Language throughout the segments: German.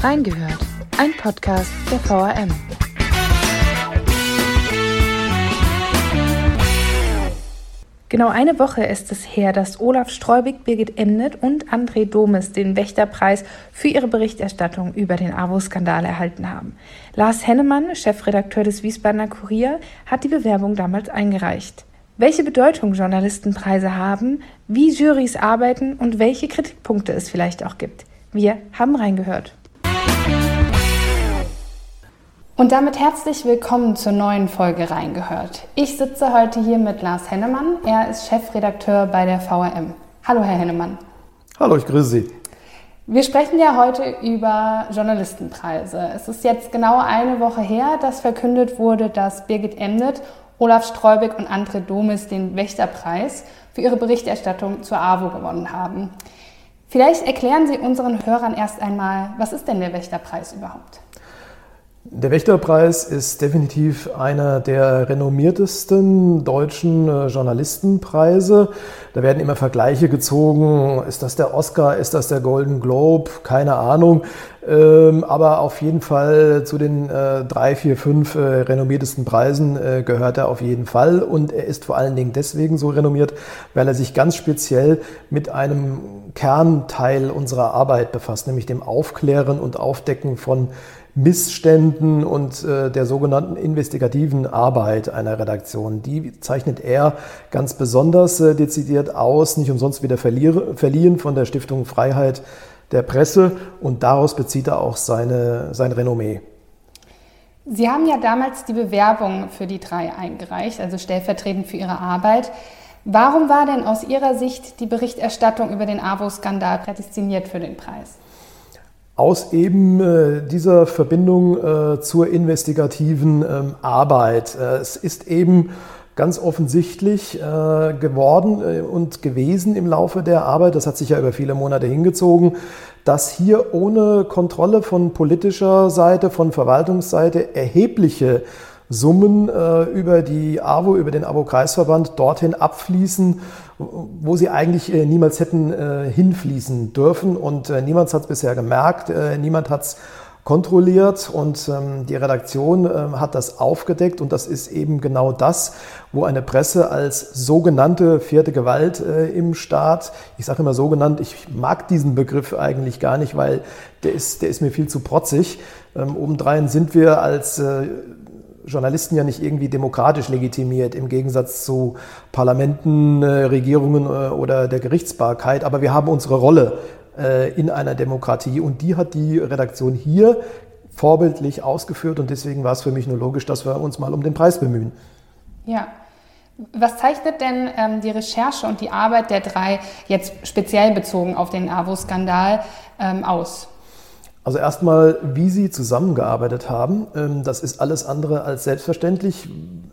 Reingehört, ein Podcast der VRM. Genau eine Woche ist es her, dass Olaf Streubig, Birgit Emnet und André Domes den Wächterpreis für ihre Berichterstattung über den AWO-Skandal erhalten haben. Lars Hennemann, Chefredakteur des Wiesbadener Kurier, hat die Bewerbung damals eingereicht. Welche Bedeutung Journalistenpreise haben, wie Jurys arbeiten und welche Kritikpunkte es vielleicht auch gibt. Wir haben reingehört. Und damit herzlich willkommen zur neuen Folge Reingehört. Ich sitze heute hier mit Lars Hennemann. Er ist Chefredakteur bei der VRM. Hallo, Herr Hennemann. Hallo, ich grüße Sie. Wir sprechen ja heute über Journalistenpreise. Es ist jetzt genau eine Woche her, dass verkündet wurde, dass Birgit Emnet, Olaf Streubig und André Domis den Wächterpreis für ihre Berichterstattung zur AWO gewonnen haben. Vielleicht erklären Sie unseren Hörern erst einmal, was ist denn der Wächterpreis überhaupt? Der Wächterpreis ist definitiv einer der renommiertesten deutschen äh, Journalistenpreise. Da werden immer Vergleiche gezogen. Ist das der Oscar? Ist das der Golden Globe? Keine Ahnung. Ähm, aber auf jeden Fall zu den äh, drei, vier, fünf äh, renommiertesten Preisen gehört er auf jeden Fall. Und er ist vor allen Dingen deswegen so renommiert, weil er sich ganz speziell mit einem Kernteil unserer Arbeit befasst, nämlich dem Aufklären und Aufdecken von Missständen und äh, der sogenannten investigativen Arbeit einer Redaktion. Die zeichnet er ganz besonders äh, dezidiert aus, nicht umsonst wieder verliehen von der Stiftung Freiheit der Presse und daraus bezieht er auch seine, sein Renommee. Sie haben ja damals die Bewerbung für die drei eingereicht, also stellvertretend für Ihre Arbeit. Warum war denn aus Ihrer Sicht die Berichterstattung über den AWO-Skandal prädestiniert für den Preis? Aus eben äh, dieser Verbindung äh, zur investigativen ähm, Arbeit. Äh, es ist eben ganz offensichtlich äh, geworden äh, und gewesen im Laufe der Arbeit, das hat sich ja über viele Monate hingezogen, dass hier ohne Kontrolle von politischer Seite, von Verwaltungsseite erhebliche Summen äh, über die AWO, über den AWO-Kreisverband dorthin abfließen, wo sie eigentlich äh, niemals hätten äh, hinfließen dürfen. Und äh, niemand hat es bisher gemerkt, äh, niemand hat es kontrolliert und ähm, die Redaktion ähm, hat das aufgedeckt und das ist eben genau das, wo eine Presse als sogenannte vierte Gewalt äh, im Staat, ich sage immer sogenannt, ich mag diesen Begriff eigentlich gar nicht, weil der ist, der ist mir viel zu protzig. Ähm, obendrein sind wir als Journalisten ja nicht irgendwie demokratisch legitimiert, im Gegensatz zu Parlamenten, äh, Regierungen äh, oder der Gerichtsbarkeit. Aber wir haben unsere Rolle äh, in einer Demokratie und die hat die Redaktion hier vorbildlich ausgeführt und deswegen war es für mich nur logisch, dass wir uns mal um den Preis bemühen. Ja. Was zeichnet denn ähm, die Recherche und die Arbeit der drei jetzt speziell bezogen auf den AWO-Skandal ähm, aus? Also erstmal, wie Sie zusammengearbeitet haben, ähm, das ist alles andere als selbstverständlich,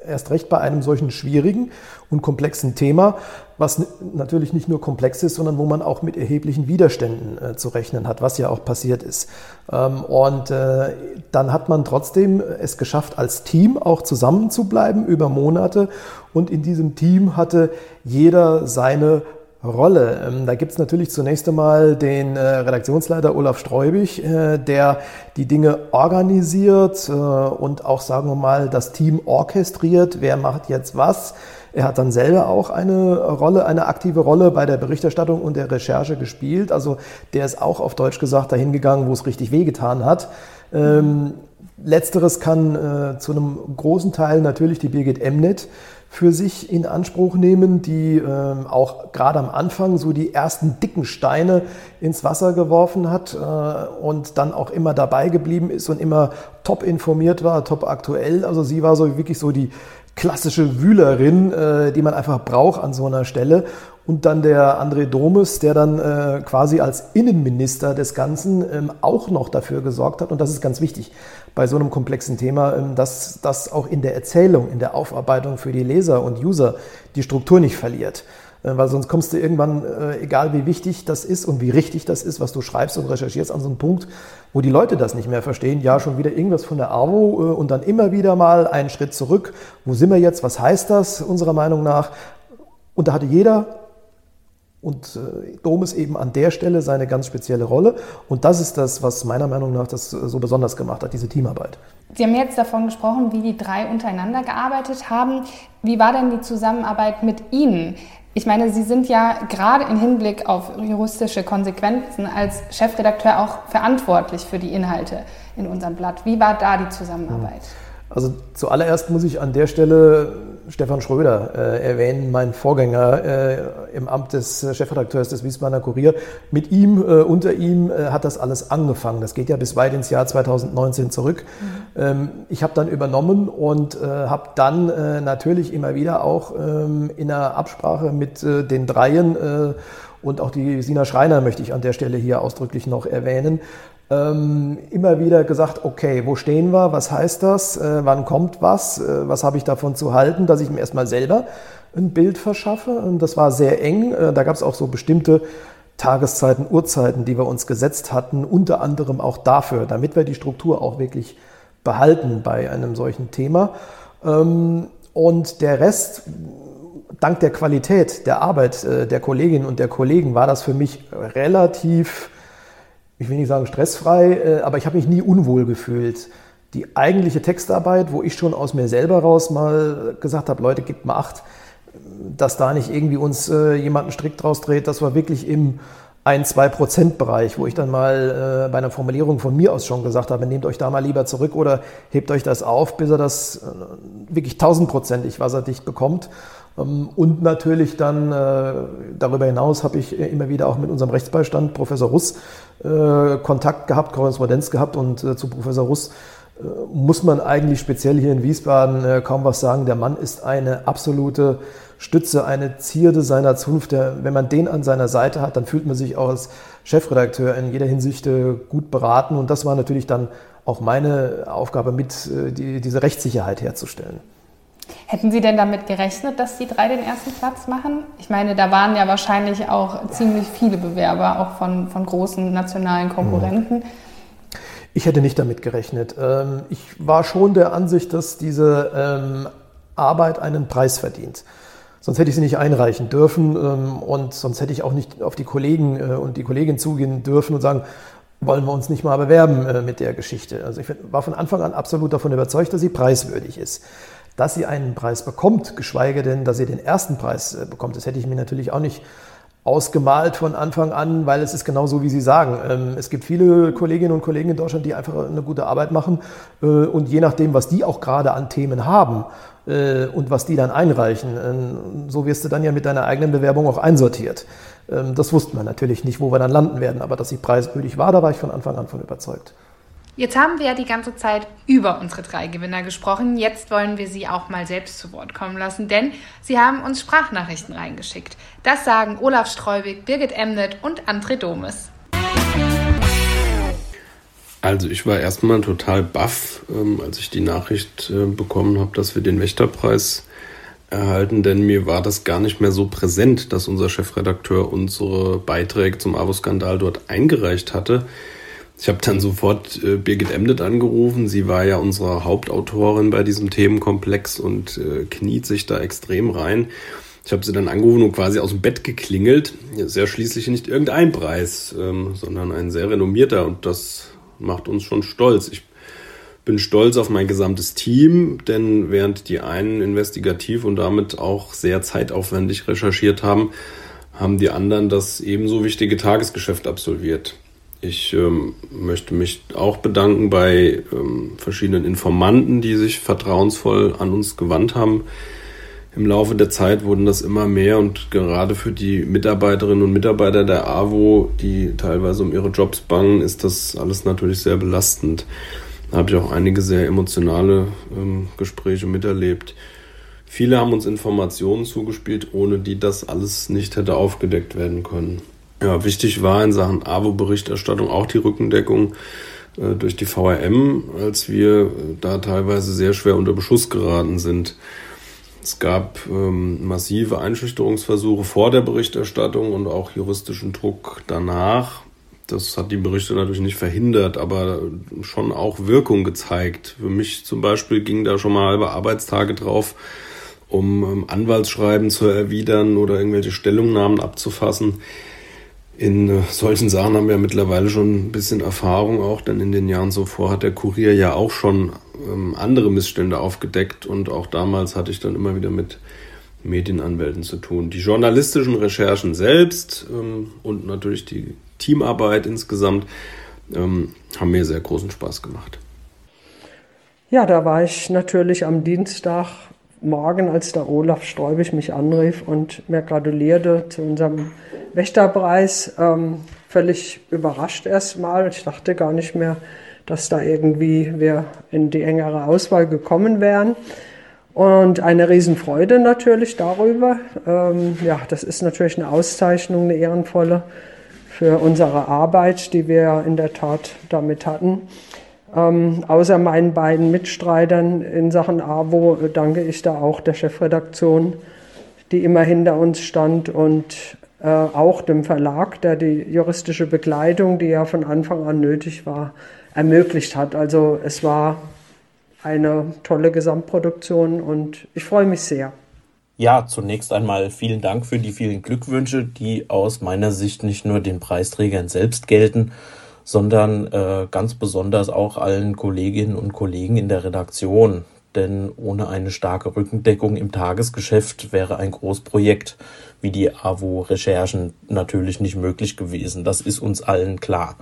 erst recht bei einem solchen schwierigen und komplexen Thema, was natürlich nicht nur komplex ist, sondern wo man auch mit erheblichen Widerständen äh, zu rechnen hat, was ja auch passiert ist. Ähm, und äh, dann hat man trotzdem es geschafft, als Team auch zusammenzubleiben über Monate. Und in diesem Team hatte jeder seine Rolle. Ähm, da gibt es natürlich zunächst einmal den äh, Redaktionsleiter Olaf Streubig, äh, der die Dinge organisiert äh, und auch, sagen wir mal, das Team orchestriert. Wer macht jetzt was? Er hat dann selber auch eine Rolle, eine aktive Rolle bei der Berichterstattung und der Recherche gespielt. Also der ist auch auf Deutsch gesagt dahin gegangen, wo es richtig wehgetan hat. Ähm, letzteres kann zu einem großen Teil natürlich die Birgit Emnet für sich in Anspruch nehmen, die ähm, auch gerade am Anfang so die ersten dicken Steine ins Wasser geworfen hat äh, und dann auch immer dabei geblieben ist und immer top informiert war, top aktuell. Also sie war so wirklich so die klassische Wühlerin, äh, die man einfach braucht an so einer Stelle. Und dann der André Domes, der dann äh, quasi als Innenminister des Ganzen ähm, auch noch dafür gesorgt hat. Und das ist ganz wichtig bei so einem komplexen Thema, ähm, dass das auch in der Erzählung, in der Aufarbeitung für die Leser und User die Struktur nicht verliert. Äh, weil sonst kommst du irgendwann, äh, egal wie wichtig das ist und wie richtig das ist, was du schreibst und recherchierst, an so einen Punkt, wo die Leute das nicht mehr verstehen. Ja, schon wieder irgendwas von der AWO äh, und dann immer wieder mal einen Schritt zurück. Wo sind wir jetzt? Was heißt das unserer Meinung nach? Und da hatte jeder und äh, Domes eben an der Stelle seine ganz spezielle Rolle. Und das ist das, was meiner Meinung nach das äh, so besonders gemacht hat, diese Teamarbeit. Sie haben jetzt davon gesprochen, wie die drei untereinander gearbeitet haben. Wie war denn die Zusammenarbeit mit Ihnen? Ich meine, Sie sind ja gerade im Hinblick auf juristische Konsequenzen als Chefredakteur auch verantwortlich für die Inhalte in unserem Blatt. Wie war da die Zusammenarbeit? Also zuallererst muss ich an der Stelle Stefan Schröder äh, erwähnen, mein Vorgänger äh, im Amt des Chefredakteurs des Wiesbadener Kurier. Mit ihm, äh, unter ihm äh, hat das alles angefangen. Das geht ja bis weit ins Jahr 2019 zurück. Mhm. Ähm, ich habe dann übernommen und äh, habe dann äh, natürlich immer wieder auch ähm, in einer Absprache mit den Dreien und auch die Sina Schreiner möchte ich an der Stelle hier ausdrücklich noch erwähnen, ähm, immer wieder gesagt, okay, wo stehen wir, was heißt das, äh, wann kommt was, äh, was habe ich davon zu halten, dass ich mir erstmal selber ein Bild verschaffe. Und das war sehr eng. Äh, da gab es auch so bestimmte Tageszeiten, Uhrzeiten, die wir uns gesetzt hatten, unter anderem auch dafür, damit wir die Struktur auch wirklich behalten bei einem solchen Thema. Ähm, und der Rest, dank der Qualität der Arbeit äh, der Kolleginnen und der Kollegen, war das für mich relativ ich will nicht sagen stressfrei, äh, aber ich habe mich nie unwohl gefühlt. Die eigentliche Textarbeit, wo ich schon aus mir selber raus mal gesagt habe, Leute, gebt mal acht, dass da nicht irgendwie uns äh, jemand einen Strick draus dreht, das war wirklich im 1-2-Prozent-Bereich, wo ich dann mal äh, bei einer Formulierung von mir aus schon gesagt habe, nehmt euch da mal lieber zurück oder hebt euch das auf, bis er das wirklich tausendprozentig wasserdicht bekommt. Ähm, und natürlich dann äh, darüber hinaus habe ich immer wieder auch mit unserem Rechtsbeistand Professor Russ äh, Kontakt gehabt, Korrespondenz gehabt und äh, zu Professor Russ muss man eigentlich speziell hier in Wiesbaden kaum was sagen. Der Mann ist eine absolute Stütze, eine Zierde seiner Zunft. wenn man den an seiner Seite hat, dann fühlt man sich auch als Chefredakteur in jeder Hinsicht gut beraten. Und das war natürlich dann auch meine Aufgabe, mit diese Rechtssicherheit herzustellen. Hätten Sie denn damit gerechnet, dass die drei den ersten Platz machen? Ich meine, da waren ja wahrscheinlich auch ziemlich viele Bewerber, auch von, von großen nationalen Konkurrenten. Ich hätte nicht damit gerechnet. Ähm, ich war schon der Ansicht, dass diese ähm, Arbeit einen Preis verdient. Sonst hätte ich sie nicht einreichen dürfen ähm, und sonst hätte ich auch nicht auf die Kollegen äh, und die Kollegin zugehen dürfen und sagen, wollen wir uns nicht mal bewerben äh, mit der Geschichte. Also ich war von Anfang an absolut davon überzeugt, dass sie preiswürdig ist dass sie einen Preis bekommt, geschweige denn, dass sie den ersten Preis äh, bekommt. Das hätte ich mir natürlich auch nicht ausgemalt von Anfang an, weil es ist genau so, wie Sie sagen. Ähm, es gibt viele Kolleginnen und Kollegen in Deutschland, die einfach eine gute Arbeit machen äh, und je nachdem, was die auch gerade an Themen haben äh, und was die dann einreichen, ähm, so wirst du dann ja mit deiner eigenen Bewerbung auch einsortiert. Ähm, das wussten wir natürlich nicht, wo wir dann landen werden, aber dass sie preiswürdig war, da war ich von Anfang an von überzeugt. Jetzt haben wir ja die ganze Zeit über unsere drei Gewinner gesprochen. Jetzt wollen wir sie auch mal selbst zu Wort kommen lassen, denn sie haben uns Sprachnachrichten reingeschickt. Das sagen Olaf Streubig, Birgit Emnet und André Domes. Also ich war erstmal total baff, ähm, als ich die Nachricht äh, bekommen habe, dass wir den Wächterpreis erhalten, denn mir war das gar nicht mehr so präsent, dass unser Chefredakteur unsere Beiträge zum AWO-Skandal dort eingereicht hatte. Ich habe dann sofort äh, Birgit Emdet angerufen. Sie war ja unsere Hauptautorin bei diesem Themenkomplex und äh, kniet sich da extrem rein. Ich habe sie dann angerufen und quasi aus dem Bett geklingelt. Ist ja schließlich nicht irgendein Preis, ähm, sondern ein sehr renommierter und das macht uns schon stolz. Ich bin stolz auf mein gesamtes Team, denn während die einen investigativ und damit auch sehr zeitaufwendig recherchiert haben, haben die anderen das ebenso wichtige Tagesgeschäft absolviert. Ich ähm, möchte mich auch bedanken bei ähm, verschiedenen Informanten, die sich vertrauensvoll an uns gewandt haben. Im Laufe der Zeit wurden das immer mehr und gerade für die Mitarbeiterinnen und Mitarbeiter der AWO, die teilweise um ihre Jobs bangen, ist das alles natürlich sehr belastend. Da habe ich auch einige sehr emotionale ähm, Gespräche miterlebt. Viele haben uns Informationen zugespielt, ohne die das alles nicht hätte aufgedeckt werden können. Ja, wichtig war in Sachen AWO-Berichterstattung auch die Rückendeckung äh, durch die VRM, als wir da teilweise sehr schwer unter Beschuss geraten sind. Es gab ähm, massive Einschüchterungsversuche vor der Berichterstattung und auch juristischen Druck danach. Das hat die Berichte natürlich nicht verhindert, aber schon auch Wirkung gezeigt. Für mich zum Beispiel ging da schon mal halbe Arbeitstage drauf, um ähm, Anwaltsschreiben zu erwidern oder irgendwelche Stellungnahmen abzufassen. In äh, solchen Sachen haben wir mittlerweile schon ein bisschen Erfahrung auch, denn in den Jahren zuvor hat der Kurier ja auch schon ähm, andere Missstände aufgedeckt und auch damals hatte ich dann immer wieder mit Medienanwälten zu tun. Die journalistischen Recherchen selbst ähm, und natürlich die Teamarbeit insgesamt ähm, haben mir sehr großen Spaß gemacht. Ja, da war ich natürlich am Dienstagmorgen, als der Olaf Streubig mich anrief und mir gratulierte zu unserem Wächterpreis, ähm, völlig überrascht erstmal. Ich dachte gar nicht mehr, dass da irgendwie wir in die engere Auswahl gekommen wären. Und eine Riesenfreude natürlich darüber. Ähm, ja, das ist natürlich eine Auszeichnung, eine ehrenvolle für unsere Arbeit, die wir in der Tat damit hatten. Ähm, außer meinen beiden Mitstreitern in Sachen AWO danke ich da auch der Chefredaktion, die immer hinter uns stand und äh, auch dem Verlag, der die juristische Begleitung, die ja von Anfang an nötig war, ermöglicht hat. Also es war eine tolle Gesamtproduktion und ich freue mich sehr. Ja, zunächst einmal vielen Dank für die vielen Glückwünsche, die aus meiner Sicht nicht nur den Preisträgern selbst gelten, sondern äh, ganz besonders auch allen Kolleginnen und Kollegen in der Redaktion. Denn ohne eine starke Rückendeckung im Tagesgeschäft wäre ein Großprojekt wie die AWO-Recherchen natürlich nicht möglich gewesen. Das ist uns allen klar.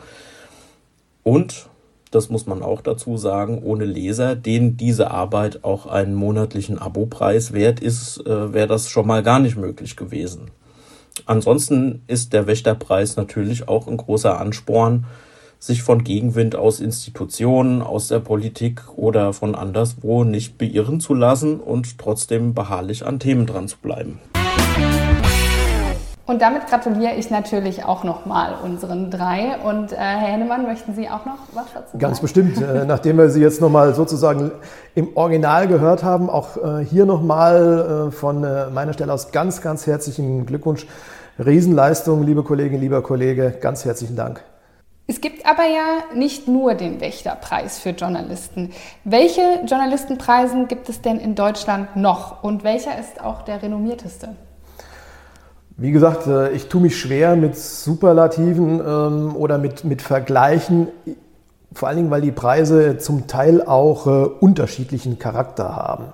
Und das muss man auch dazu sagen, ohne Leser, denen diese Arbeit auch einen monatlichen Abopreis wert ist, äh, wäre das schon mal gar nicht möglich gewesen. Ansonsten ist der Wächterpreis natürlich auch ein großer Ansporn, sich von Gegenwind aus Institutionen, aus der Politik oder von anderswo nicht beirren zu lassen und trotzdem beharrlich an Themen dran zu bleiben. Und damit gratuliere ich natürlich auch nochmal unseren drei. Und äh, Herr Hennemann, möchten Sie auch noch was dazu sagen? Ganz bestimmt. Äh, nachdem wir Sie jetzt nochmal sozusagen im Original gehört haben, auch äh, hier nochmal äh, von äh, meiner Stelle aus ganz, ganz herzlichen Glückwunsch. Riesenleistung, liebe Kollegin, lieber Kollege, ganz herzlichen Dank. Es gibt aber ja nicht nur den Wächterpreis für Journalisten. Welche Journalistenpreisen gibt es denn in Deutschland noch und welcher ist auch der renommierteste? Wie gesagt, äh, ich tue mich schwer mit Superlativen ähm, oder mit, mit Vergleichen, vor allen Dingen, weil die Preise zum Teil auch äh, unterschiedlichen Charakter haben.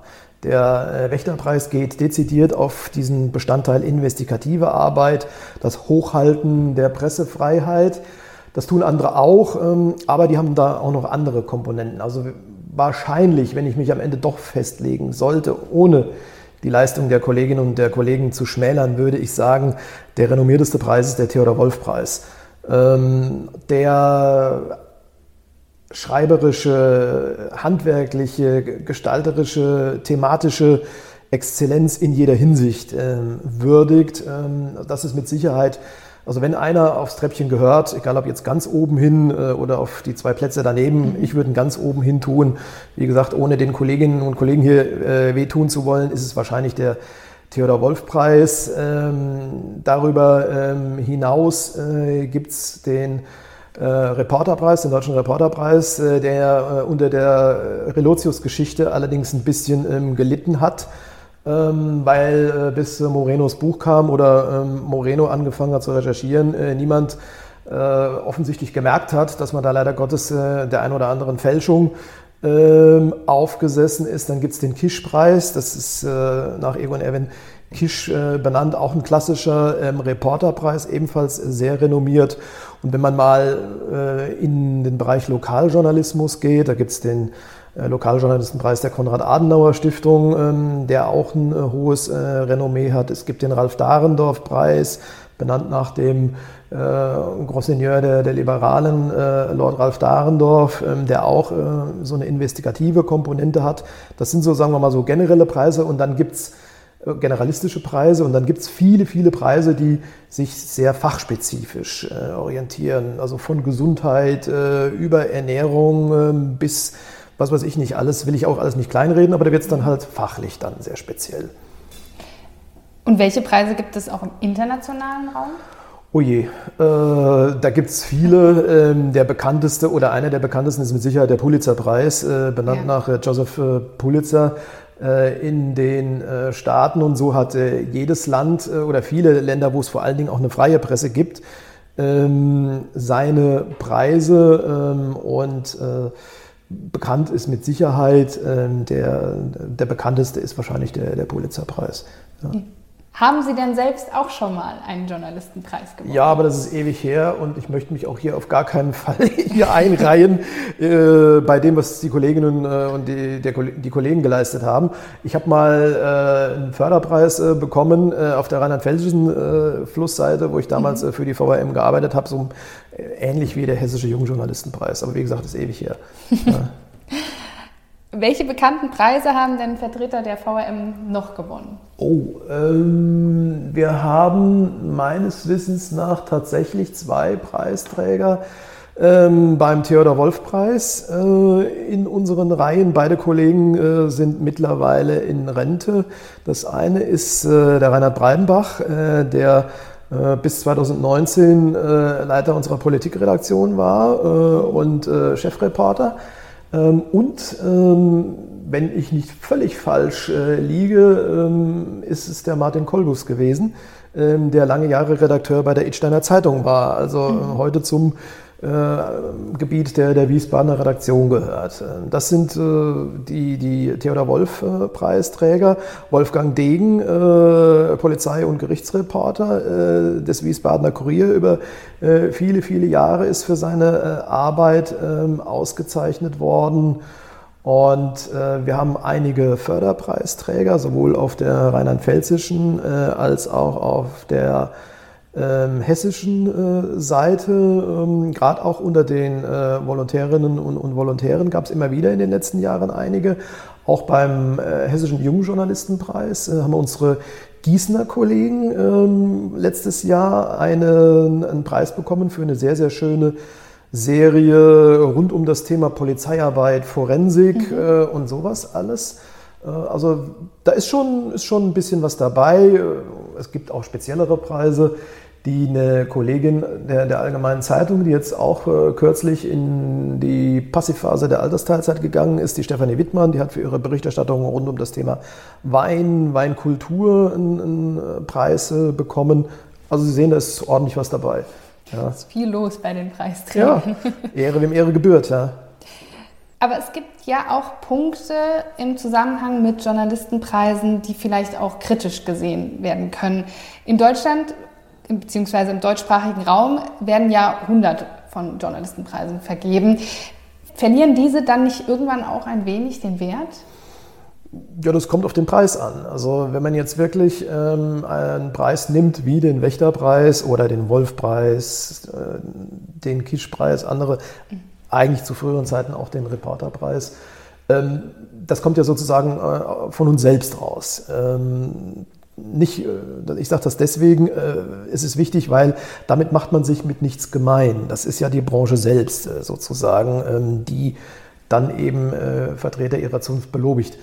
Der äh, Wächterpreis geht dezidiert auf diesen Bestandteil investigative Arbeit, das Hochhalten der Pressefreiheit. Das tun andere auch, ähm, aber die haben da auch noch andere Komponenten. Also wahrscheinlich, wenn ich mich am Ende doch festlegen sollte, ohne die Leistung der Kolleginnen und der Kollegen zu schmälern, würde ich sagen, der renommierteste Preis ist der Theodor-Wolf-Preis. Ähm, der schreiberische, handwerkliche, gestalterische, thematische Exzellenz in jeder Hinsicht ähm, würdigt. Das ist mit Sicherheit also wenn einer aufs Treppchen gehört, egal ob jetzt ganz oben hin äh, oder auf die zwei Plätze daneben, ich würde ihn ganz oben hin tun. Wie gesagt, ohne den Kolleginnen und Kollegen hier äh, wehtun zu wollen, ist es wahrscheinlich der Theodor Wolf Preis. Ähm, darüber ähm, hinaus äh, gibt es den äh, Reporterpreis, den Deutschen Reporterpreis, äh, der äh, unter der Relotius-Geschichte allerdings ein bisschen ähm, gelitten hat ähm, weil äh, bis Morenos Buch kam oder ähm, Moreno angefangen hat zu recherchieren, äh, niemand äh, offensichtlich gemerkt hat, dass man da leider Gottes der ein oder anderen Fälschung ähm, aufgesessen ist. Dann gibt es den Kisch-Preis, das ist nach Egon Erwin Kisch benannt, auch ein klassischer Reporterpreis, ebenfalls sehr renommiert. Und wenn man mal in den Bereich Lokaljournalismus geht, da gibt es den äh, Lokaljournalistenpreis der Konrad-Adenauer-Stiftung, ähm, der auch ein äh, hohes äh, Renommee hat. Es gibt den Ralf-Dahrendorf-Preis, benannt nach dem äh, Grosseigneur der, der Liberalen, äh, Lord Ralf Dahrendorf, ähm, der auch äh, so eine investigative Komponente hat. Das sind so, sagen wir mal, so generelle Preise und dann gibt es generalistische Preise und dann gibt es viele, viele Preise, die sich sehr fachspezifisch orientieren. Also von Gesundheit über Ernährung ähm, bis was weiß ich nicht alles, will ich auch alles nicht kleinreden, aber da wird es dann halt fachlich dann sehr speziell. Und welche Preise gibt es auch im internationalen Raum? Oh je, äh, da gibt es viele. Ähm, der bekannteste oder einer der bekanntesten ist mit Sicherheit der Pulitzerpreis, äh, benannt ja. nach äh, Joseph äh, Pulitzer. äh, in den äh, Staaten und so hat jedes Land oder viele Länder, wo es vor allen Dingen auch eine freie Presse gibt, ähm, seine Preise ähm, und bekannt ist mit Sicherheit ähm, der, der bekannteste ist wahrscheinlich der, der Pulitzerpreis. Ja. Haben Sie denn selbst auch schon mal einen Journalistenpreis gewonnen? Ja, aber das ist ewig her und ich möchte mich auch hier auf gar keinen Fall hier einreihen äh, bei dem, was die Kolleginnen äh, und die, der, die Kollegen geleistet haben. Ich habe mal äh, einen Förderpreis äh, bekommen äh, auf der rheinland-pfälzischen äh, Flussseite, wo ich damals mhm. für die VRM gearbeitet habe, so ähnlich wie der Hessische Jungjournalistenpreis. Aber wie gesagt, das ist ewig her. ja. Welche bekannten Preise haben denn Vertreter der VRM noch gewonnen? Oh, ähm, wir haben meines Wissens nach tatsächlich zwei Preisträger ähm, beim Theodor Wolf Preis äh, in unseren Reihen. Beide Kollegen äh, sind mittlerweile in Rente. Das eine ist äh, der Reinhard Breidenbach, äh, der äh, bis 2019 äh, Leiter unserer Politikredaktion war und Chefreporter. Ähm, und ähm, wenn ich nicht völlig falsch äh, liege, ähm, ist es der Martin Kolbus gewesen, der lange Jahre Redakteur bei der Idsteiner Zeitung war. Also äh, mhm. heute zum Gebiet der, der Wiesbadener Redaktion gehört. Das sind äh, die, die Theodor Wolf äh, Wolfgang Degen, äh, Polizei- und Gerichtsreporter äh, des Wiesbadener Kurier über äh, viele, viele Jahre ist für seine Arbeit ähm, ausgezeichnet worden. Und wir haben einige Förderpreisträger, sowohl auf der rheinland-pfälzischen als auch auf der ähm, hessischen äh, Seite, ähm, gerade auch unter den äh, Volontärinnen und, und Volontären gab es immer wieder in den letzten Jahren einige. Auch beim äh, Hessischen Jungjournalistenpreis äh, haben unsere Gießener Kollegen ähm, letztes Jahr eine, einen Preis bekommen für eine sehr, sehr schöne Serie rund um das Thema Polizeiarbeit, Forensik mhm. Äh, und sowas alles. Äh, also da ist schon, ist schon ein bisschen was dabei. Es gibt auch speziellere Preise, die eine Kollegin der, der Allgemeinen Zeitung, die jetzt auch äh, kürzlich in die Passivphase der Altersteilzeit gegangen ist, die Stefanie Wittmann, die hat für ihre Berichterstattung rund um das Thema Wein, Weinkultur einen, einen äh, Preis äh, bekommen. Also Sie sehen, da ist ordentlich was dabei. Ja. Es ist viel los bei den Preisträgern. Ja, Ehre wem Ehre gebührt, ja. Aber es gibt ja auch Punkte im Zusammenhang mit Journalistenpreisen, die vielleicht auch kritisch gesehen werden können. In Deutschland beziehungsweise im deutschsprachigen Raum werden ja 100 von Journalistenpreisen vergeben. Verlieren diese dann nicht irgendwann auch ein wenig den Wert? Ja, das kommt auf den Preis an. Also wenn man jetzt wirklich ähm, einen Preis nimmt, wie den Wächterpreis oder den Wolfpreis, äh, den Kischpreis, andere eigentlich zu früheren Zeiten auch den Reporterpreis. Ähm, das kommt ja sozusagen äh, von uns selbst raus. Ähm, nicht, äh, ich sage das deswegen, äh, es ist wichtig, weil damit macht man sich mit nichts gemein. Das ist ja die Branche selbst sozusagen, ähm, die dann eben Vertreter ihrer Zunft belobigt.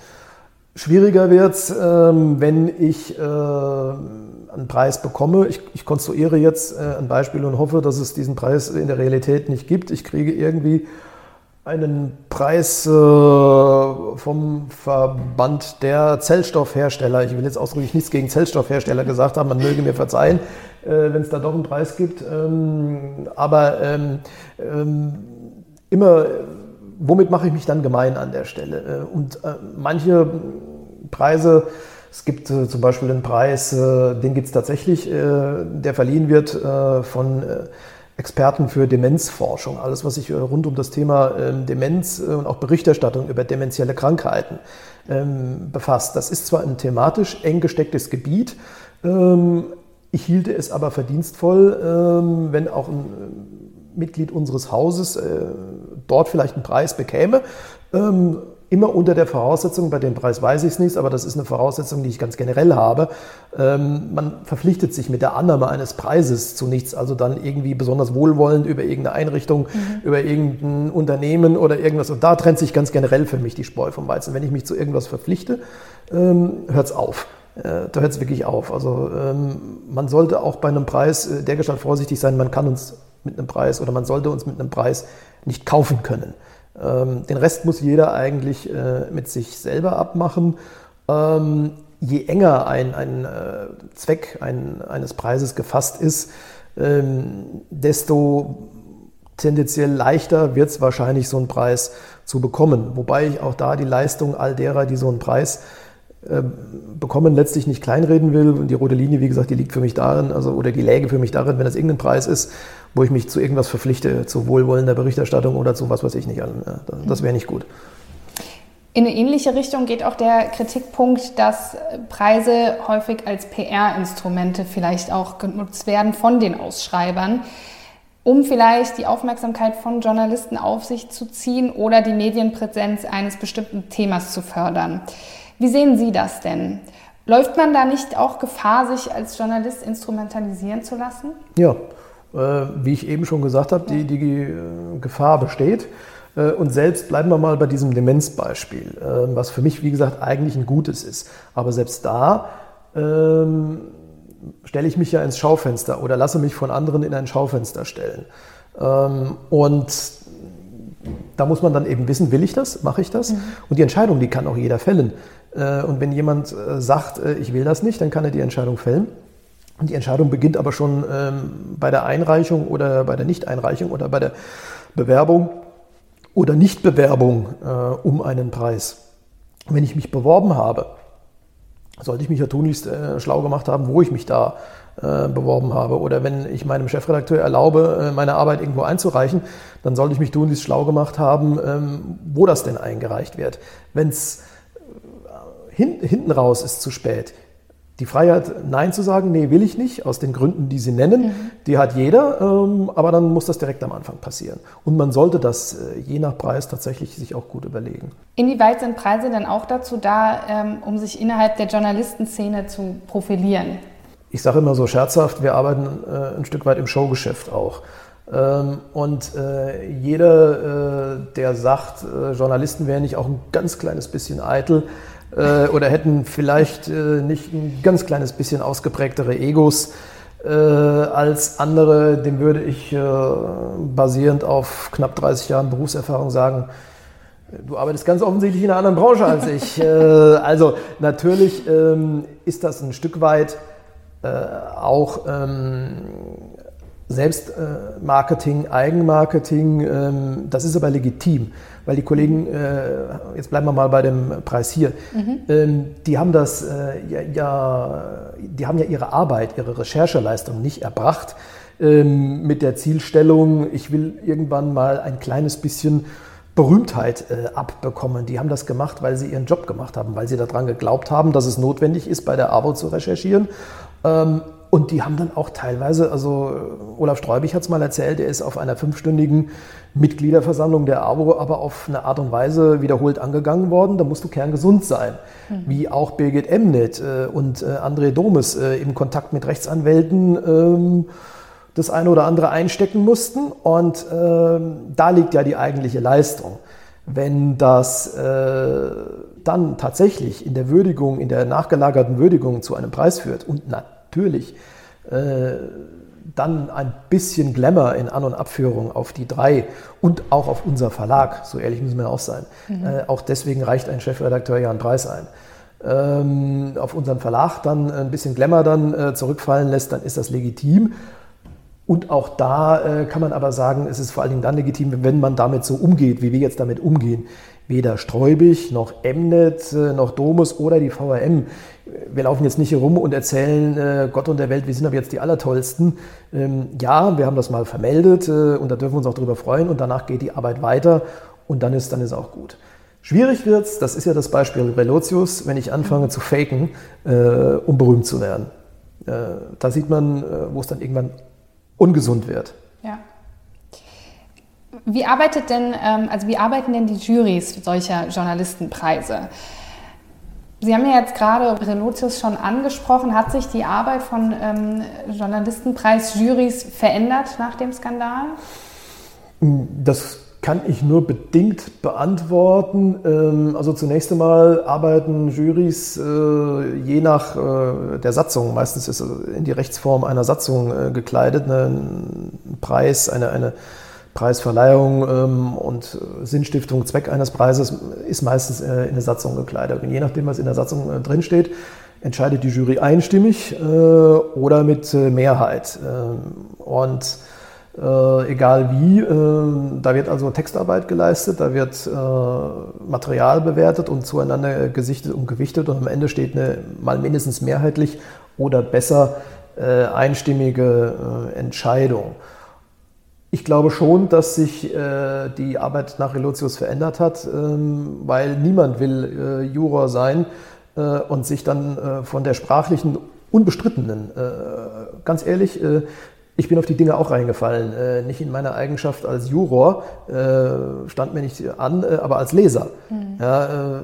Schwieriger wird es, wenn ich einen Preis bekomme. Ich, ich konstruiere jetzt äh, ein Beispiel und hoffe, dass es diesen Preis in der Realität nicht gibt. Ich kriege irgendwie einen Preis äh, vom Verband der Zellstoffhersteller. Ich will jetzt ausdrücklich nichts gegen Zellstoffhersteller gesagt haben, man möge mir verzeihen, äh, wenn es da doch einen Preis gibt. Ähm, aber ähm, ähm, immer, womit mache ich mich dann gemein an der Stelle? Äh, und äh, manche Preise es gibt äh, zum Beispiel einen Preis, den gibt es tatsächlich, der verliehen wird von Experten für Demenzforschung. Alles, was sich rund um das Thema ähm, Demenz und auch Berichterstattung über demenzielle Krankheiten ähm, befasst. Das ist zwar ein thematisch eng gestecktes Gebiet, ähm, ich hielte es aber verdienstvoll, wenn auch ein Mitglied unseres Hauses dort vielleicht einen Preis bekäme immer unter der Voraussetzung, bei dem Preis weiß ich es nicht, aber das ist eine Voraussetzung, die ich ganz generell habe. Ähm, man verpflichtet sich mit der Annahme eines Preises zu nichts, also dann irgendwie besonders wohlwollend über irgendeine Einrichtung, mhm. über irgendein Unternehmen oder irgendwas. Und da trennt sich ganz generell für mich die Spreu vom Weizen. Wenn ich mich zu irgendwas verpflichte, ähm, hört es auf. Äh, da hört es wirklich auf. Also ähm, man sollte auch bei einem Preis äh, dergestalt vorsichtig sein, man kann uns mit einem Preis oder man sollte uns mit einem Preis nicht kaufen können. Ähm, den Rest muss jeder eigentlich äh, mit sich selber abmachen. Ähm, je enger ein, ein äh, Zweck ein, eines Preises gefasst ist, ähm, desto tendenziell leichter wird es wahrscheinlich, so einen Preis zu bekommen. Wobei ich auch da die Leistung all derer, die so einen Preis äh, bekommen, letztlich nicht kleinreden will. Und die rote Linie, wie gesagt, die liegt für mich darin, also oder die läge für mich darin, wenn das irgendein Preis ist, wo ich mich zu irgendwas verpflichte, zu wohlwollender Berichterstattung oder zu was weiß ich nicht. Das wäre nicht gut. In eine ähnliche Richtung geht auch der Kritikpunkt, dass Preise häufig als PR-Instrumente vielleicht auch genutzt werden von den Ausschreibern, um vielleicht die Aufmerksamkeit von Journalisten auf sich zu ziehen oder die Medienpräsenz eines bestimmten Themas zu fördern. Wie sehen Sie das denn? Läuft man da nicht auch Gefahr, sich als Journalist instrumentalisieren zu lassen? Ja, äh, wie ich eben schon gesagt habe, die, die äh, Gefahr besteht. Äh, und selbst bleiben wir mal bei diesem Demenzbeispiel, äh, was für mich, wie gesagt, eigentlich ein gutes ist. Aber selbst da ähm, stelle ich mich ja ins Schaufenster oder lasse mich von anderen in ein Schaufenster stellen. Ähm, und da muss man dann eben wissen, will ich das, mache ich das? Mhm. Und die Entscheidung, die kann auch jeder fällen. Äh, und wenn jemand sagt, ich will das nicht, dann kann er die Entscheidung fällen. Die Entscheidung beginnt aber schon ähm, bei der Einreichung oder bei der Nichteinreichung oder bei der Bewerbung oder Nichtbewerbung äh, um einen Preis. Wenn ich mich beworben habe, sollte ich mich ja tunlichst äh, schlau gemacht haben, wo ich mich da äh, beworben habe. Oder wenn ich meinem Chefredakteur erlaube, äh, meine Arbeit irgendwo einzureichen, dann sollte ich mich tunlichst schlau gemacht haben, ähm, wo das denn eingereicht wird. Wenn es äh, hin, hinten raus ist zu spät, die Freiheit, Nein zu sagen, nee, will ich nicht, aus den Gründen, die Sie nennen, mhm. die hat jeder, ähm, aber dann muss das direkt am Anfang passieren. Und man sollte das äh, je nach Preis tatsächlich sich auch gut überlegen. Inwieweit sind Preise denn auch dazu da, ähm, um sich innerhalb der Journalistenszene zu profilieren? Ich sage immer so scherzhaft, wir arbeiten äh, ein Stück weit im Showgeschäft auch. Ähm, und äh, jeder, der sagt, Journalisten wären nicht auch ein ganz kleines bisschen eitel, äh, oder hätten vielleicht äh, nicht ein ganz kleines bisschen ausgeprägtere Egos äh, als andere, dem würde ich äh, basierend auf knapp 30 Jahren Berufserfahrung sagen, du arbeitest ganz offensichtlich in einer anderen Branche als ich. Äh, also natürlich ähm, ist das ein Stück weit äh, auch ähm, Selbstmarketing, Eigenmarketing, ähm, das ist aber legitim weil die Kollegen, äh, jetzt bleiben wir mal bei dem Preis hier, mhm. ähm, die haben das äh, ja, die haben ja ihre Arbeit, ihre Rechercheleistung nicht erbracht ähm, mit der Zielstellung, ich will irgendwann mal ein kleines bisschen Berühmtheit äh, abbekommen. Die haben das gemacht, weil sie ihren Job gemacht haben, weil sie daran geglaubt haben, dass es notwendig ist, bei der AWO zu recherchieren. Und die haben dann auch teilweise, also Olaf Streubig hat es mal erzählt, er ist auf einer fünfstündigen Mitgliederversammlung der AWO aber auf eine Art und Weise wiederholt angegangen worden. Da musst du kerngesund sein. Mhm. Wie auch Birgit Emnet äh, und äh, André Domes äh, im Kontakt mit Rechtsanwälten ähm, das eine oder andere einstecken mussten. Und ähm, da liegt ja die eigentliche Leistung. Wenn das äh, dann tatsächlich in der Würdigung, in der nachgelagerten Würdigung zu einem Preis führt und natürlich natürlich äh, dann ein bisschen Glamour in An- und Abführung auf die drei und auch auf unser Verlag, so ehrlich müssen wir auch sein. Mhm. Äh, auch deswegen reicht ein Chefredakteur ja einen Preis ein. Ähm, auf unseren Verlag dann ein bisschen Glamour dann äh, zurückfallen lässt, dann ist das legitim. Und auch da äh, kann man aber sagen, es ist vor allen Dingen dann legitim, wenn man damit so umgeht, wie wir jetzt damit umgehen. Weder Streubig noch Emnet äh, noch Domus oder die VRM wir laufen jetzt nicht hier rum und erzählen äh, Gott und der Welt, wir sind aber jetzt die Allertollsten. Ähm, ja, wir haben das mal vermeldet äh, und da dürfen wir uns auch drüber freuen und danach geht die Arbeit weiter und dann ist, dann ist auch gut. Schwierig wird es, das ist ja das Beispiel Relotius, wenn ich anfange zu faken, um berühmt zu werden. Da sieht man, wo es dann irgendwann ungesund wird. Wie arbeitet denn, ähm, also wie arbeiten denn die Jurys solcher Journalistenpreise? Sie haben ja jetzt gerade Relotius schon angesprochen. Hat sich die Arbeit von ähm, Journalistenpreis-Jurys verändert nach dem Skandal? Das kann ich nur bedingt beantworten. Ähm, also zunächst einmal arbeiten Jurys äh, je nach äh, der Satzung, meistens ist es in die Rechtsform einer Satzung äh, gekleidet, ein Preis, eine, eine Preisverleihung ähm, und Sinnstiftung, Zweck eines Preises ist meistens äh, in der Satzung gekleidet. Und je nachdem, was in der Satzung äh, drinsteht, entscheidet die Jury einstimmig äh, oder mit äh, Mehrheit. Ähm, und äh, egal wie, äh, da wird also Textarbeit geleistet, da wird Material bewertet und zueinander gesichtet und gewichtet und am Ende steht eine mal mindestens mehrheitlich oder besser einstimmige Entscheidung. Ich glaube schon, dass sich äh, die Arbeit nach Relotius verändert hat, ähm, weil niemand will äh, Juror sein äh, und sich dann äh, von der sprachlichen unbestrittenen, äh, ganz ehrlich, äh, ich bin auf die Dinge auch reingefallen, nicht in meiner Eigenschaft als Juror, stand mir nicht an, aber als Leser. Mhm. Ja,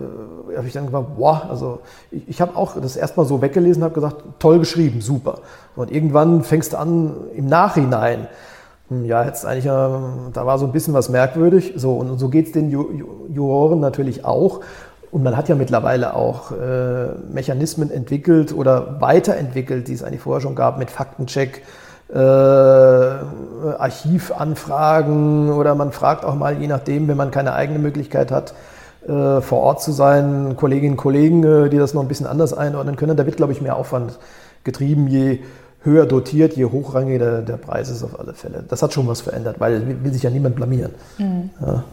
habe ich dann gesagt, boah, also ich, ich habe auch das erstmal so weggelesen, habe gesagt, toll geschrieben, super. Und irgendwann fängst du an im Nachhinein ja, jetzt eigentlich, da war so ein bisschen was merkwürdig. So, und so geht es den Juroren natürlich auch. Und man hat ja mittlerweile auch äh, Mechanismen entwickelt oder weiterentwickelt, die es eigentlich vorher schon gab, mit Faktencheck, äh, Archivanfragen oder man fragt auch mal, je nachdem, wenn man keine eigene Möglichkeit hat, äh, vor Ort zu sein, Kolleginnen und Kollegen, äh, die das noch ein bisschen anders einordnen können. Da wird, glaube ich, mehr Aufwand getrieben, je höher dotiert, je hochrangiger der Preis ist auf alle Fälle. Das hat schon was verändert, weil will sich ja niemand blamieren. Mhm. Ja.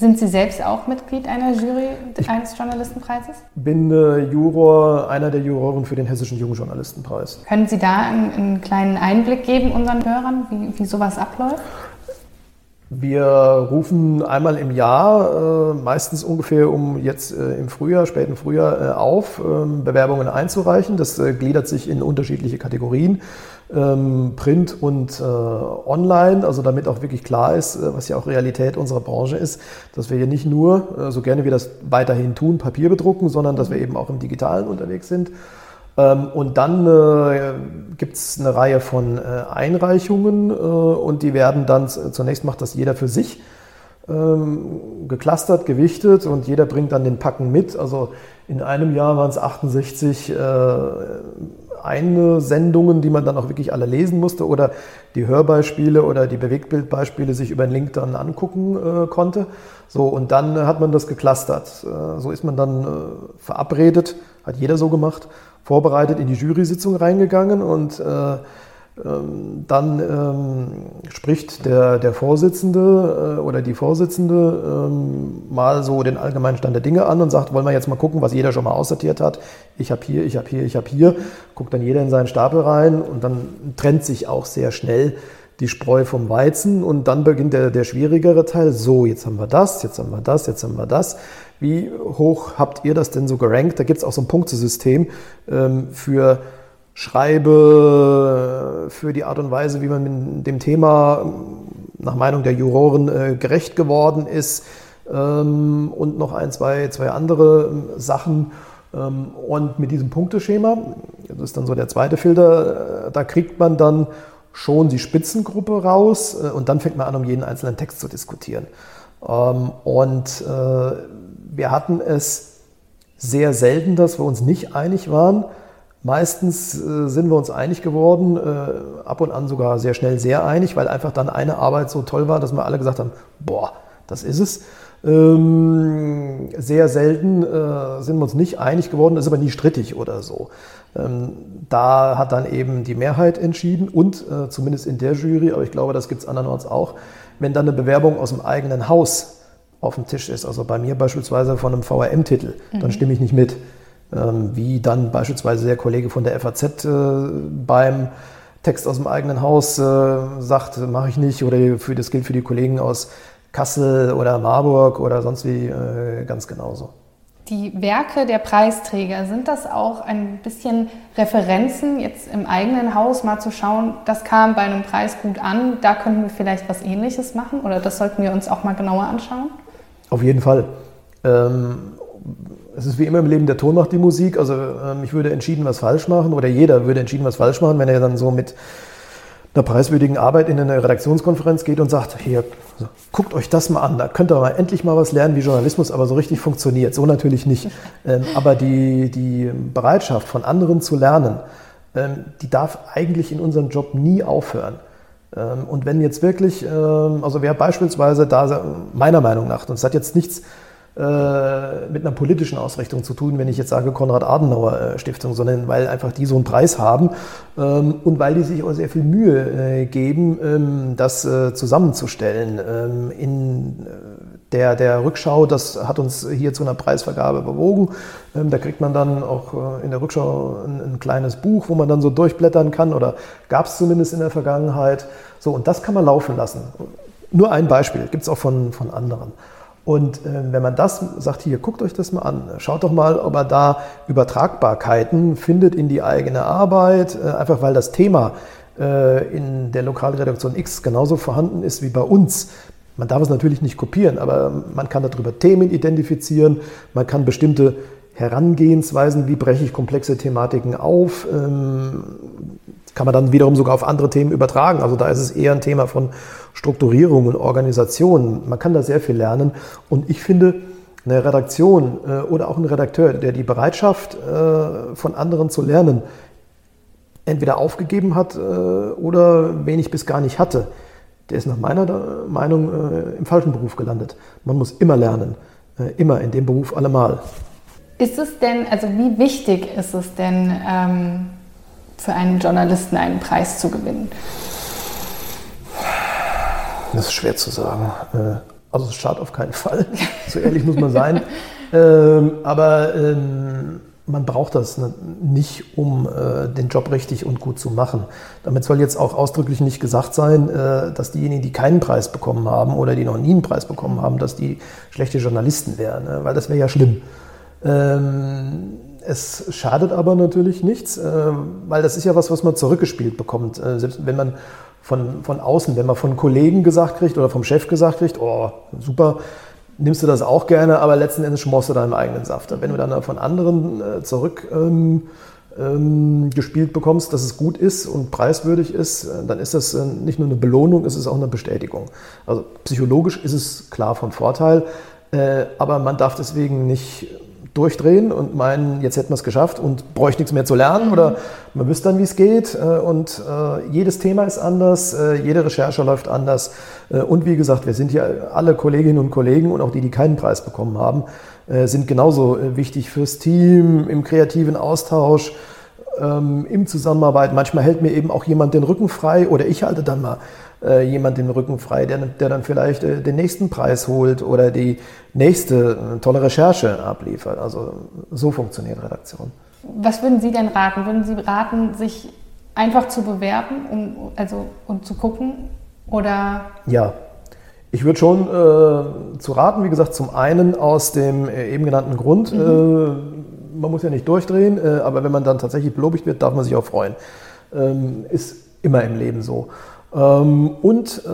Sind Sie selbst auch Mitglied einer Jury eines Journalistenpreises? Ich bin äh, Juror, einer der Juroren für den Hessischen Jungjournalistenpreis. Können Sie da einen, einen kleinen Einblick geben unseren Hörern, wie, wie sowas abläuft? Wir rufen einmal im Jahr, äh, meistens ungefähr um jetzt äh, im Frühjahr, späten Frühjahr, äh, auf, ähm, Bewerbungen einzureichen. Das gliedert sich in unterschiedliche Kategorien, ähm, Print und Online, also damit auch wirklich klar ist, was ja auch Realität unserer Branche ist, dass wir hier nicht nur, so gerne wir das weiterhin tun, Papier bedrucken, sondern dass wir eben auch im Digitalen unterwegs sind. Ähm, und dann äh, gibt es eine Reihe von äh, Einreichungen äh, und die werden dann, zunächst macht das jeder für sich, ähm, geklustert, gewichtet und jeder bringt dann den Packen mit. Also in einem Jahr waren es 68 eine Sendungen, die man dann auch wirklich alle lesen musste oder die Hörbeispiele oder die Bewegtbildbeispiele sich über den Link dann angucken konnte. So, und dann hat man das geclustert. Äh, so ist man dann verabredet, hat jeder so gemacht vorbereitet in die Jury-Sitzung reingegangen und äh, ähm, dann ähm, spricht der, der Vorsitzende äh, oder die Vorsitzende ähm, mal so den allgemeinen Stand der Dinge an und sagt, wollen wir jetzt mal gucken, was jeder schon mal aussortiert hat. Ich habe hier, ich habe hier, ich habe hier. Guckt dann jeder in seinen Stapel rein und dann trennt sich auch sehr schnell die Spreu vom Weizen und dann beginnt der, der schwierigere Teil. So, jetzt haben wir das, jetzt haben wir das, jetzt haben wir das. Wie hoch habt ihr das denn so gerankt? Da gibt es auch so ein Punktesystem ähm, für Schreibe, für die Art und Weise, wie man mit dem Thema nach Meinung der Juroren äh, gerecht geworden ist ähm, und noch ein, zwei, zwei andere ähm, Sachen. Ähm, und mit diesem Punkteschema, das ist dann so der zweite Filter, äh, da kriegt man dann schon die Spitzengruppe raus äh, und dann fängt man an, um jeden einzelnen Text zu diskutieren. Ähm, und äh, wir hatten es sehr selten, dass wir uns nicht einig waren. Meistens äh, sind wir uns einig geworden, äh, ab und an sogar sehr schnell sehr einig, weil einfach dann eine Arbeit so toll war, dass wir alle gesagt haben, boah, das ist es. Ähm, sehr selten äh, sind wir uns nicht einig geworden, ist aber nie strittig oder so. Ähm, da hat dann eben die Mehrheit entschieden und äh, zumindest in der Jury, aber ich glaube, das gibt es andernorts auch, wenn dann eine Bewerbung aus dem eigenen Haus auf dem Tisch ist. Also bei mir beispielsweise von einem VRM-Titel, mhm. dann stimme ich nicht mit. Ähm, wie dann beispielsweise der Kollege von der FAZ äh, beim Text aus dem eigenen Haus äh, sagt, mache ich nicht. Oder für, das gilt für die Kollegen aus Kassel oder Marburg oder sonst wie äh, ganz genauso. Die Werke der Preisträger, sind das auch ein bisschen Referenzen jetzt im eigenen Haus mal zu schauen, das kam bei einem Preis gut an, da könnten wir vielleicht was ähnliches machen oder das sollten wir uns auch mal genauer anschauen? Auf jeden Fall. Ähm, es ist wie immer im Leben, der Ton macht die Musik. Also ähm, ich würde entschieden was falsch machen oder jeder würde entschieden was falsch machen, wenn er dann so mit einer preiswürdigen Arbeit in eine Redaktionskonferenz geht und sagt, hier, guckt euch das mal an, da könnt ihr mal endlich mal was lernen, wie Journalismus aber so richtig funktioniert. So natürlich nicht. Ähm, aber die, die Bereitschaft von anderen zu lernen, ähm, die darf eigentlich in unserem Job nie aufhören. Ähm, und wenn jetzt wirklich, also wer beispielsweise da, meiner Meinung nach, und es hat jetzt nichts äh, mit einer politischen Ausrichtung zu tun, wenn ich jetzt sage Konrad-Adenauer-Stiftung, sondern weil einfach die so einen Preis haben ähm, und weil die sich auch sehr viel Mühe äh, geben, das äh, zusammenzustellen. In der, der Rückschau, das hat uns hier zu einer Preisvergabe bewogen. da kriegt man dann auch in der Rückschau ein, ein kleines Buch, wo man dann so durchblättern kann oder gab es zumindest in der Vergangenheit. So, und das kann man laufen lassen. Nur ein Beispiel, gibt es auch von, von anderen. Und äh, wenn man das sagt, hier, guckt euch das mal an, schaut doch mal, ob er da Übertragbarkeiten findet in die eigene Arbeit, äh, einfach weil das Thema äh, in der Lokalredaktion X genauso vorhanden ist wie bei uns. Man darf es natürlich nicht kopieren, aber man kann darüber Themen identifizieren, man kann bestimmte Herangehensweisen, wie breche ich komplexe Thematiken auf, ähm, kann man dann wiederum sogar auf andere Themen übertragen. Also da ist es eher ein Thema von Strukturierung und Organisation. Man kann da sehr viel lernen. Und ich finde, eine Redaktion äh, oder auch ein Redakteur, der die Bereitschaft äh, von anderen zu lernen, entweder aufgegeben hat äh, oder wenig bis gar nicht hatte, der ist nach meiner Meinung im falschen Beruf gelandet. Man muss immer lernen, immer in dem Beruf allemal. Ist es denn, also wie wichtig ist es denn, ähm, für einen Journalisten einen Preis zu gewinnen? Das ist schwer zu sagen. Äh, also es schadet auf keinen Fall. So ehrlich muss man sein. Ähm, aber ähm, man braucht das nicht, um äh, den Job richtig und gut zu machen. Damit soll jetzt auch ausdrücklich nicht gesagt sein, äh, dass diejenigen, die keinen Preis bekommen haben oder die noch nie einen Preis bekommen haben, dass die schlechte Journalisten wären, ne? weil das wäre ja schlimm. Ähm, es schadet aber natürlich nichts, äh, weil das ist ja was, was man zurückgespielt bekommt. Äh, selbst wenn man von, von außen, wenn man von Kollegen gesagt kriegt oder vom Chef gesagt kriegt, oh, super, nimmst du das auch gerne, aber letzten Endes schmorst du deinen eigenen Saft. Wenn du dann von anderen äh, zurück ähm, ähm, bekommst, dass es gut ist und preiswürdig ist, dann ist das nicht nur eine Belohnung, es ist auch eine Bestätigung. Also psychologisch ist es klar von Vorteil, äh, aber man darf deswegen nicht durchdrehen und meinen, jetzt hätten wir es geschafft und bräuchte nichts mehr zu lernen mhm. oder man wüsste dann, wie es geht. Äh, und äh, jedes Thema ist anders, äh, jede Recherche läuft anders. Und wie gesagt, wir sind ja alle Kolleginnen und Kollegen und auch die, die keinen Preis bekommen haben, sind genauso wichtig fürs Team, im kreativen Austausch, ähm, im Zusammenarbeit. Manchmal hält mir eben auch jemand den Rücken frei oder ich halte dann mal äh, jemand den Rücken frei, der, der dann vielleicht äh, den nächsten Preis holt oder die nächste äh, tolle Recherche abliefert. Also so funktioniert Redaktion. Was würden Sie denn raten? Würden Sie raten, sich einfach zu bewerben um, also, und zu gucken? Oder? Ja, ich würde schon äh, zu raten, wie gesagt, zum einen aus dem äh, eben genannten Grund, mhm. Äh, man muss ja nicht durchdrehen, äh, aber wenn man dann tatsächlich belobigt wird, darf man sich auch freuen. Ähm, ist immer im Leben so. Ähm, und äh,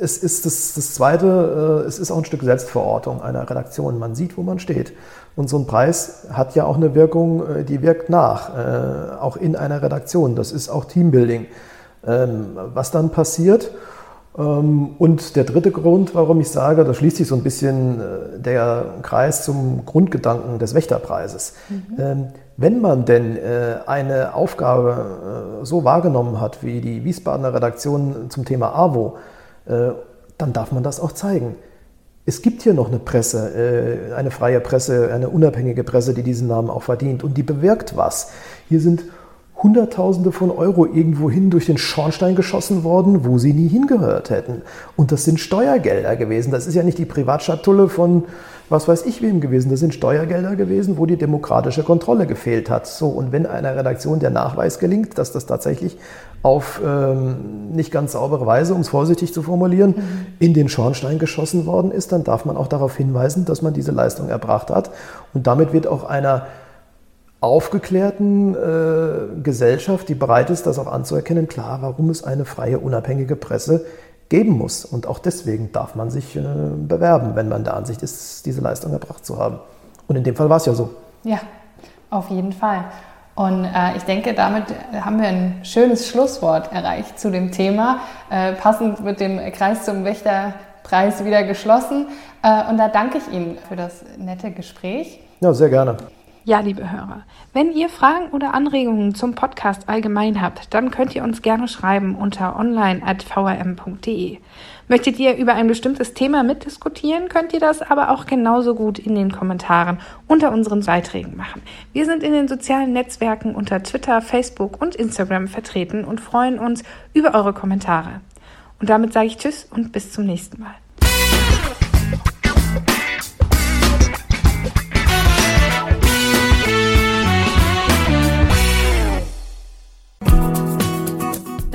es ist das, das Zweite, äh, es ist auch ein Stück Selbstverortung einer Redaktion. Man sieht, wo man steht. Und so ein Preis hat ja auch eine Wirkung, äh, die wirkt nach, auch in einer Redaktion. Das ist auch Teambuilding. Ähm, was dann passiert, und der dritte Grund, warum ich sage, da schließt sich so ein bisschen der Kreis zum Grundgedanken des Wächterpreises. Mhm. Wenn man denn äh, eine Aufgabe äh, so wahrgenommen hat wie die Wiesbadener Redaktion zum Thema AWO, äh, dann darf man das auch zeigen. Es gibt hier noch eine Presse, eine freie Presse, eine unabhängige Presse, die diesen Namen auch verdient und die bewirkt was. Hier sind Hunderttausende von Euro irgendwohin durch den Schornstein geschossen worden, wo sie nie hingehört hätten. Und das sind Steuergelder gewesen. Das ist ja nicht die Privatschatulle von was weiß ich wem gewesen. Das sind Steuergelder gewesen, wo die demokratische Kontrolle gefehlt hat. So, und wenn einer Redaktion der Nachweis gelingt, dass das tatsächlich auf ähm, nicht ganz saubere Weise, um es vorsichtig zu formulieren, mhm. in den Schornstein geschossen worden ist, dann darf man auch darauf hinweisen, dass man diese Leistung erbracht hat. Und damit wird auch einer aufgeklärten äh, Gesellschaft, die bereit ist, das auch anzuerkennen, klar, warum es eine freie, unabhängige Presse geben muss. Und auch deswegen darf man sich äh, bewerben, wenn man der Ansicht ist, diese Leistung erbracht zu haben. Und in dem Fall war es ja so. Ja, auf jeden Fall. Und äh, ich denke, damit haben wir ein schönes Schlusswort erreicht zu dem Thema. Äh, passend mit dem Kreis zum Wächterpreis wieder geschlossen. Äh, und da danke ich Ihnen für das nette Gespräch. Ja, sehr gerne. Ja, liebe Hörer, wenn ihr Fragen oder Anregungen zum Podcast allgemein habt, dann könnt ihr uns gerne schreiben unter online.vrm.de. Möchtet ihr über ein bestimmtes Thema mitdiskutieren, könnt ihr das aber auch genauso gut in den Kommentaren unter unseren Beiträgen machen. Wir sind in den sozialen Netzwerken unter Twitter, Facebook und Instagram vertreten und freuen uns über eure Kommentare. Und damit sage ich Tschüss und bis zum nächsten Mal.